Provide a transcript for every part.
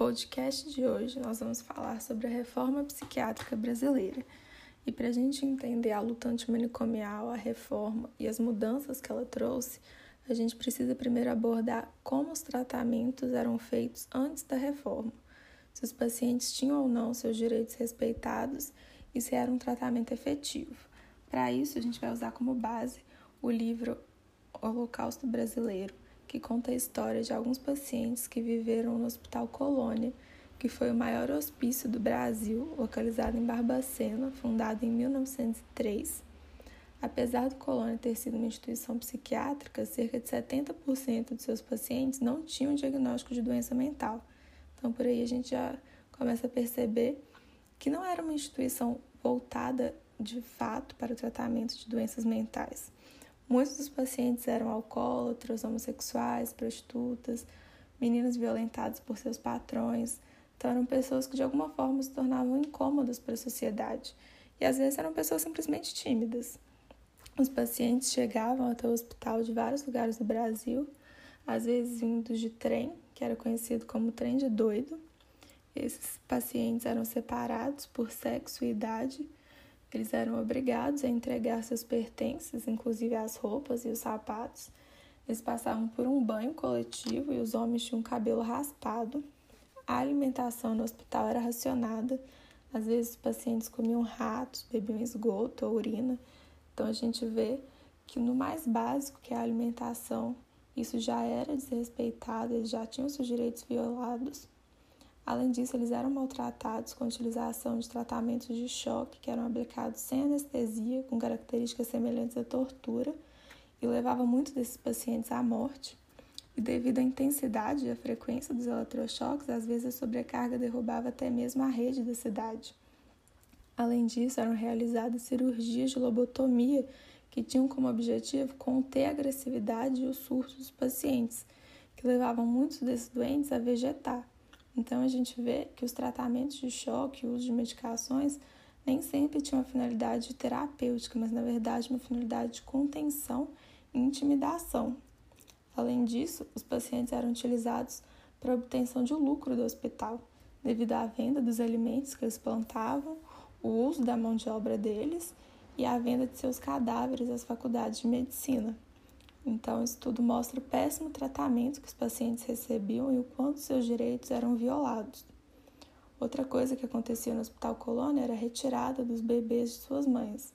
podcast de hoje, nós vamos falar sobre a reforma psiquiátrica brasileira. E para a gente entender a luta antimanicomial, a reforma e as mudanças que ela trouxe, a gente precisa primeiro abordar como os tratamentos eram feitos antes da reforma, se os pacientes tinham ou não seus direitos respeitados e se era um tratamento efetivo. Para isso, a gente vai usar como base o livro Holocausto Brasileiro, que conta a história de alguns pacientes que viveram no Hospital Colônia, que foi o maior hospício do Brasil, localizado em Barbacena, fundado em 1903. Apesar do Colônia ter sido uma instituição psiquiátrica, cerca de 70% de seus pacientes não tinham diagnóstico de doença mental. Então, por aí a gente já começa a perceber que não era uma instituição voltada de fato para o tratamento de doenças mentais. Muitos dos pacientes eram alcoólatras, homossexuais, prostitutas, meninas violentadas por seus patrões. Então, eram pessoas que de alguma forma se tornavam incômodas para a sociedade. E às vezes eram pessoas simplesmente tímidas. Os pacientes chegavam até o hospital de vários lugares do Brasil, às vezes vindos de trem, que era conhecido como trem de doido. Esses pacientes eram separados por sexo e idade eles eram obrigados a entregar seus pertences, inclusive as roupas e os sapatos. Eles passavam por um banho coletivo e os homens tinham cabelo raspado. A alimentação no hospital era racionada. Às vezes os pacientes comiam ratos, bebiam esgoto ou urina. Então a gente vê que no mais básico, que é a alimentação, isso já era desrespeitado, eles já tinham seus direitos violados. Além disso, eles eram maltratados com a utilização de tratamentos de choque que eram aplicados sem anestesia, com características semelhantes à tortura, e levavam muitos desses pacientes à morte. E devido à intensidade e à frequência dos eletrochoques, às vezes a sobrecarga derrubava até mesmo a rede da cidade. Além disso, eram realizadas cirurgias de lobotomia que tinham como objetivo conter a agressividade e os surtos dos pacientes, que levavam muitos desses doentes a vegetar. Então a gente vê que os tratamentos de choque, o uso de medicações, nem sempre tinham uma finalidade terapêutica, mas na verdade uma finalidade de contenção e intimidação. Além disso, os pacientes eram utilizados para obtenção de lucro do hospital, devido à venda dos alimentos que eles plantavam, o uso da mão de obra deles e a venda de seus cadáveres às faculdades de medicina. Então, isso tudo mostra o péssimo tratamento que os pacientes recebiam e o quanto seus direitos eram violados. Outra coisa que acontecia no Hospital Colônia era a retirada dos bebês de suas mães.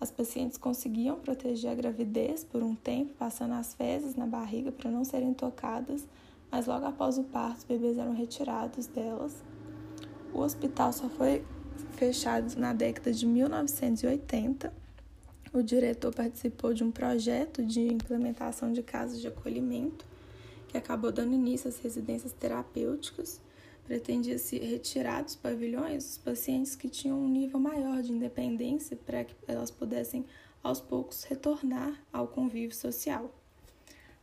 As pacientes conseguiam proteger a gravidez por um tempo, passando as fezes na barriga para não serem tocadas, mas logo após o parto, os bebês eram retirados delas. O hospital só foi fechado na década de 1980 o diretor participou de um projeto de implementação de casas de acolhimento que acabou dando início às residências terapêuticas. Pretendia-se retirar dos pavilhões os pacientes que tinham um nível maior de independência para que elas pudessem, aos poucos, retornar ao convívio social.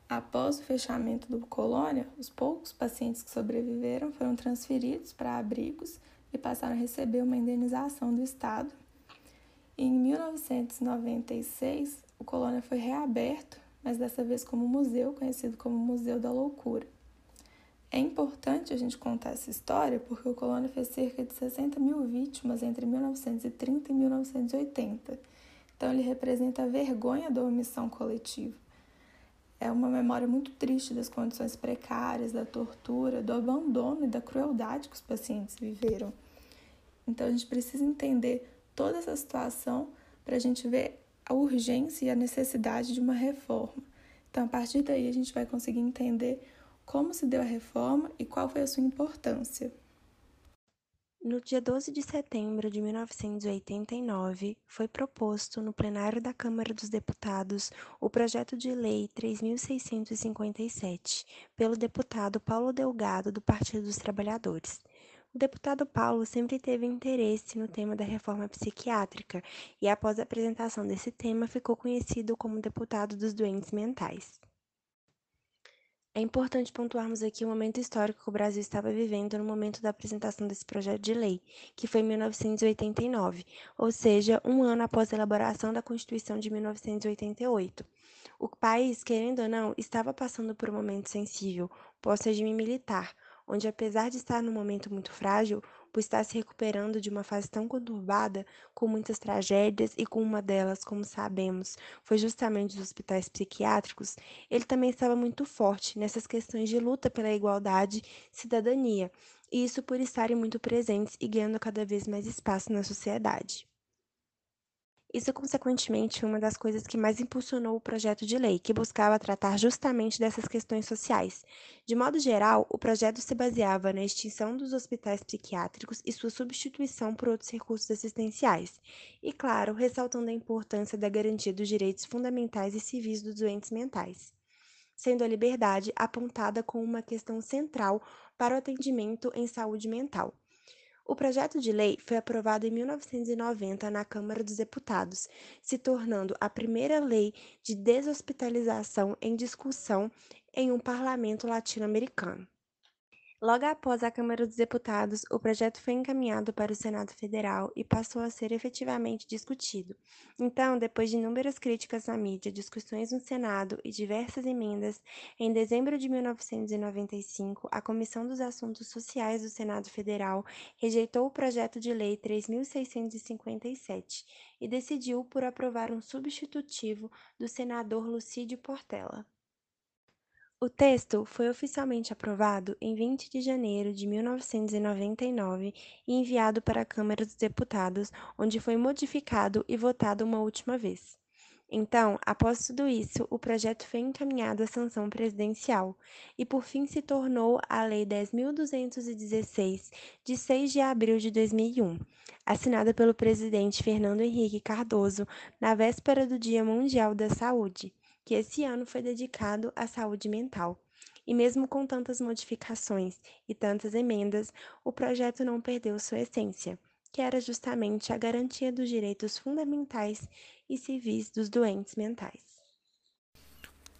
Após o fechamento do colônia, os poucos pacientes que sobreviveram foram transferidos para abrigos e passaram a receber uma indenização do Estado em 1996, o Colônia foi reaberto, mas dessa vez como museu, conhecido como Museu da Loucura. É importante a gente contar essa história porque o Colônia fez cerca de 60 mil vítimas entre 1930 e 1980. Então, ele representa a vergonha da omissão coletiva. É uma memória muito triste das condições precárias, da tortura, do abandono e da crueldade que os pacientes viveram. Então, a gente precisa entender toda essa situação para a gente ver a urgência e a necessidade de uma reforma. Então, a partir daí, a gente vai conseguir entender como se deu a reforma e qual foi a sua importância. No dia 12 de setembro de 1989, foi proposto no plenário da Câmara dos Deputados o projeto de lei 3657, pelo deputado Paulo Delgado, do Partido dos Trabalhadores. O deputado Paulo sempre teve interesse no tema da reforma psiquiátrica e, após a apresentação desse tema, ficou conhecido como deputado dos doentes mentais. É importante pontuarmos aqui o momento histórico que o Brasil estava vivendo no momento da apresentação desse projeto de lei, que foi em 1989, ou seja, um ano após a elaboração da Constituição de 1988. O país, querendo ou não, estava passando por um momento sensível pós-regime militar, onde, apesar de estar num momento muito frágil, por estar se recuperando de uma fase tão conturbada, com muitas tragédias e com uma delas, como sabemos, foi justamente os hospitais psiquiátricos, ele também estava muito forte nessas questões de luta pela igualdade e cidadania, e isso por estarem muito presentes e ganhando cada vez mais espaço na sociedade. Isso, consequentemente, foi uma das coisas que mais impulsionou o projeto de lei, que buscava tratar justamente dessas questões sociais. De modo geral, o projeto se baseava na extinção dos hospitais psiquiátricos e sua substituição por outros recursos assistenciais, e, claro, ressaltando a importância da garantia dos direitos fundamentais e civis dos doentes mentais, sendo a liberdade apontada como uma questão central para o atendimento em saúde mental. O projeto de lei foi aprovado em 1990 na Câmara dos Deputados, se tornando a primeira lei de deshospitalização em discussão em um parlamento latino-americano. Logo após a Câmara dos Deputados, o projeto foi encaminhado para o Senado Federal e passou a ser efetivamente discutido. Então, depois de inúmeras críticas na mídia, discussões no Senado e diversas emendas, em dezembro de 1995, a Comissão dos Assuntos Sociais do Senado Federal rejeitou o projeto de lei 3657 e decidiu por aprovar um substitutivo do senador Lucídio Portela. O texto foi oficialmente aprovado em 20 de janeiro de 1999 e enviado para a Câmara dos Deputados, onde foi modificado e votado uma última vez. Então, após tudo isso, o projeto foi encaminhado à sanção presidencial e, por fim, se tornou a Lei 10.216, de 6 de abril de 2001, assinada pelo presidente Fernando Henrique Cardoso na véspera do Dia Mundial da Saúde que esse ano foi dedicado à saúde mental. E mesmo com tantas modificações e tantas emendas, o projeto não perdeu sua essência, que era justamente a garantia dos direitos fundamentais e civis dos doentes mentais.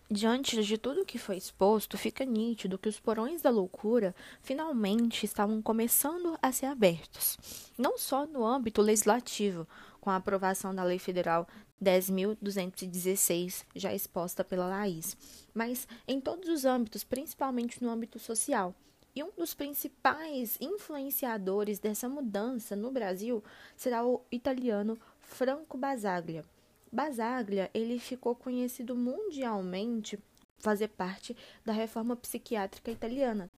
Diante de tudo que foi exposto, fica nítido que os porões da loucura finalmente estavam começando a ser abertos, não só no âmbito legislativo, com a aprovação da Lei Federal 10.216, já exposta pela Laís, mas em todos os âmbitos, principalmente no âmbito social. E um dos principais influenciadores dessa mudança no Brasil será o italiano Franco Basaglia. Basaglia, ele ficou conhecido mundialmente fazer parte da reforma psiquiátrica italiana,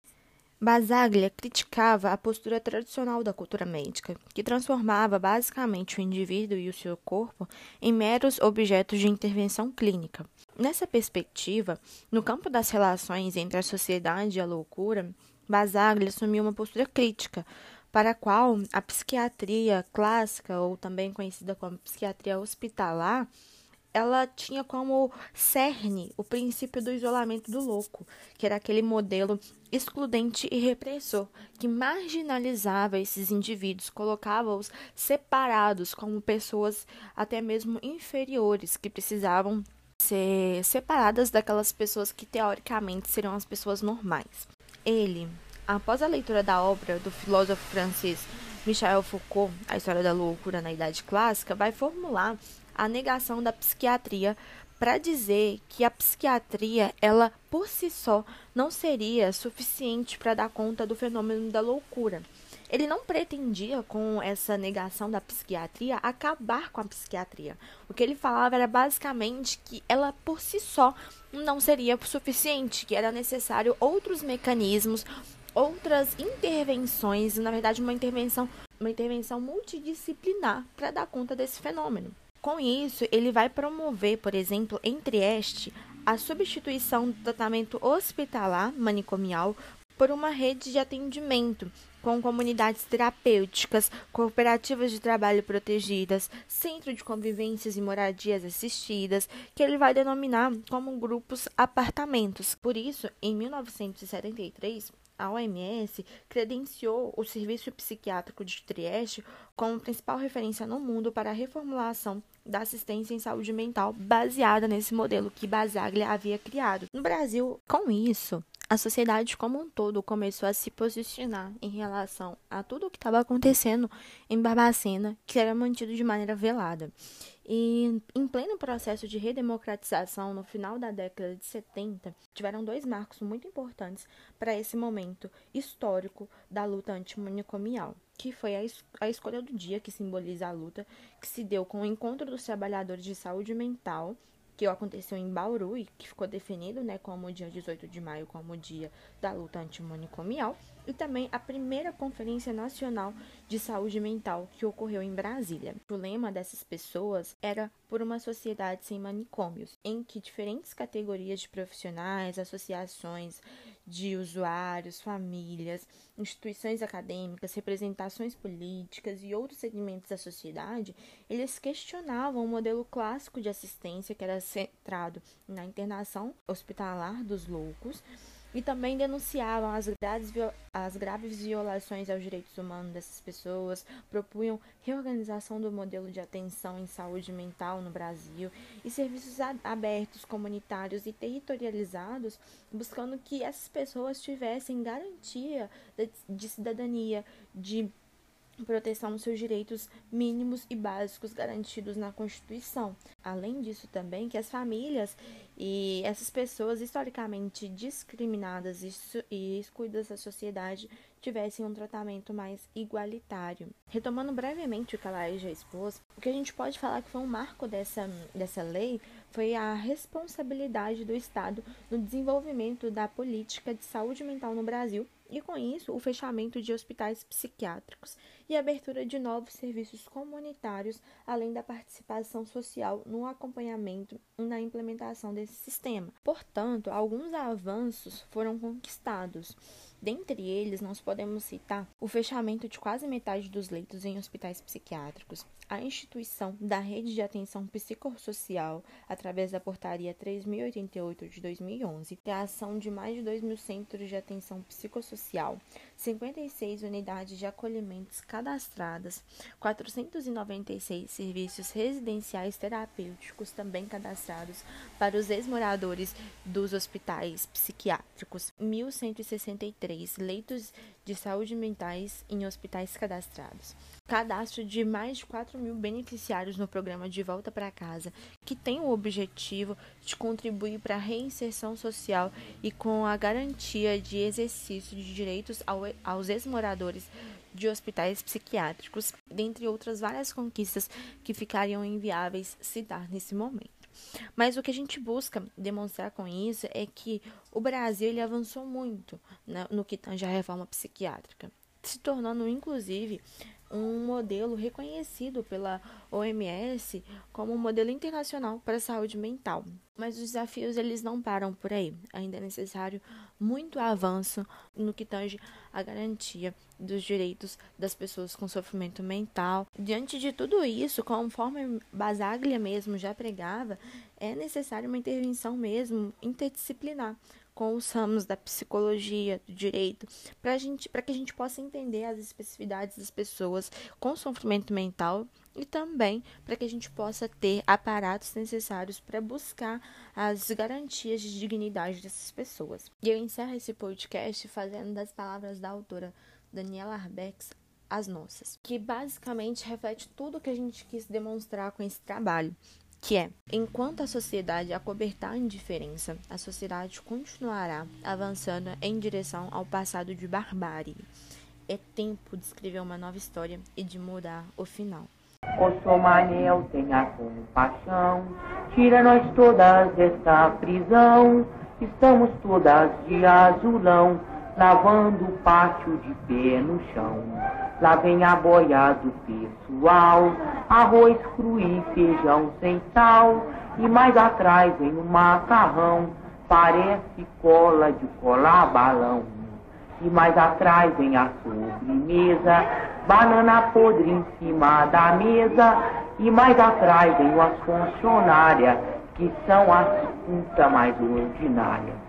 Basaglia criticava a postura tradicional da cultura médica, que transformava basicamente o indivíduo e o seu corpo em meros objetos de intervenção clínica. Nessa perspectiva, no campo das relações entre a sociedade e a loucura, Basaglia assumiu uma postura crítica, para a qual a psiquiatria clássica, ou também conhecida como psiquiatria hospitalar, ela tinha como cerne o princípio do isolamento do louco, que era aquele modelo excludente e repressor que marginalizava esses indivíduos, colocava-os separados como pessoas até mesmo inferiores que precisavam ser separadas daquelas pessoas que teoricamente seriam as pessoas normais. Ele, após a leitura da obra do filósofo francês Michel Foucault, A História da Loucura na Idade Clássica, vai formular a negação da psiquiatria para dizer que a psiquiatria, ela por si só, não seria suficiente para dar conta do fenômeno da loucura. Ele não pretendia, com essa negação da psiquiatria, acabar com a psiquiatria. O que ele falava era basicamente que ela por si só não seria suficiente, que era necessário outros mecanismos, outras intervenções, na verdade, uma intervenção, uma intervenção multidisciplinar para dar conta desse fenômeno. Com isso, ele vai promover, por exemplo, em Trieste, a substituição do tratamento hospitalar manicomial por uma rede de atendimento com comunidades terapêuticas, cooperativas de trabalho protegidas, centro de convivências e moradias assistidas, que ele vai denominar como grupos apartamentos. Por isso, em 1973, a OMS credenciou o Serviço Psiquiátrico de Trieste como principal referência no mundo para a reformulação da assistência em saúde mental baseada nesse modelo que Basaglia havia criado. No Brasil, com isso, a sociedade como um todo começou a se posicionar em relação a tudo o que estava acontecendo em Barbacena, que era mantido de maneira velada. E em pleno processo de redemocratização, no final da década de 70, tiveram dois marcos muito importantes para esse momento histórico da luta antimanicomial, que foi a, es a escolha do dia, que simboliza a luta, que se deu com o encontro dos trabalhadores de saúde mental que aconteceu em Bauru e que ficou definido né, como o dia 18 de maio como o dia da luta antimanicomial, e também a primeira Conferência Nacional de Saúde Mental que ocorreu em Brasília. O lema dessas pessoas era por uma sociedade sem manicômios, em que diferentes categorias de profissionais, associações de usuários, famílias, instituições acadêmicas, representações políticas e outros segmentos da sociedade, eles questionavam o modelo clássico de assistência que era centrado na internação hospitalar dos loucos e também denunciavam as graves, as graves violações aos direitos humanos dessas pessoas, propunham reorganização do modelo de atenção em saúde mental no Brasil e serviços abertos, comunitários e territorializados, buscando que essas pessoas tivessem garantia de cidadania, de proteção dos seus direitos mínimos e básicos garantidos na Constituição. Além disso, também que as famílias e essas pessoas historicamente discriminadas e excluídas da sociedade tivessem um tratamento mais igualitário. Retomando brevemente o que a Laís já expôs, o que a gente pode falar que foi um marco dessa, dessa lei foi a responsabilidade do Estado no desenvolvimento da política de saúde mental no Brasil e, com isso, o fechamento de hospitais psiquiátricos e a abertura de novos serviços comunitários, além da participação social no acompanhamento e na implementação desse sistema. Portanto, alguns avanços foram conquistados. Dentre eles, nós podemos citar o fechamento de quase metade dos leitos em hospitais psiquiátricos, a instituição da rede de atenção psicossocial através da portaria 3088 de 2011, criação de mais de 2 mil centros de atenção psicossocial, 56 unidades de acolhimentos cadastradas, 496 serviços residenciais terapêuticos também cadastrados para os ex-moradores dos hospitais psiquiátricos, 1.163 leitos de saúde mentais em hospitais cadastrados. Cadastro de mais de 4 mil beneficiários no programa De Volta para Casa, que tem o objetivo de contribuir para a reinserção social e com a garantia de exercício de direitos ao, aos ex-moradores de hospitais psiquiátricos, dentre outras várias conquistas que ficariam inviáveis dar nesse momento. Mas o que a gente busca demonstrar com isso é que o Brasil ele avançou muito né, no que tange a reforma psiquiátrica, se tornando inclusive um modelo reconhecido pela OMS como um modelo internacional para a saúde mental. Mas os desafios eles não param por aí. Ainda é necessário muito avanço no que tange a garantia dos direitos das pessoas com sofrimento mental. Diante de tudo isso, conforme Basaglia mesmo já pregava, é necessário uma intervenção mesmo interdisciplinar com os ramos da psicologia, do direito, para que a gente possa entender as especificidades das pessoas com sofrimento mental e também para que a gente possa ter aparatos necessários para buscar as garantias de dignidade dessas pessoas. E eu encerro esse podcast fazendo das palavras da autora Daniela Arbex as nossas, que basicamente reflete tudo que a gente quis demonstrar com esse trabalho que é: enquanto a sociedade acobertar a indiferença, a sociedade continuará avançando em direção ao passado de barbárie. É tempo de escrever uma nova história e de mudar o final. Ó Manel, tenha compaixão, tira nós todas desta prisão. Estamos todas de azulão, lavando o pátio de pé no chão. Lá vem a boia do pessoal, arroz cru e feijão sem sal. E mais atrás vem o macarrão, parece cola de colar balão. E mais atrás vem a sobremesa, banana podre em cima da mesa. E mais atrás vem as funcionárias, que são as putas mais ordinárias.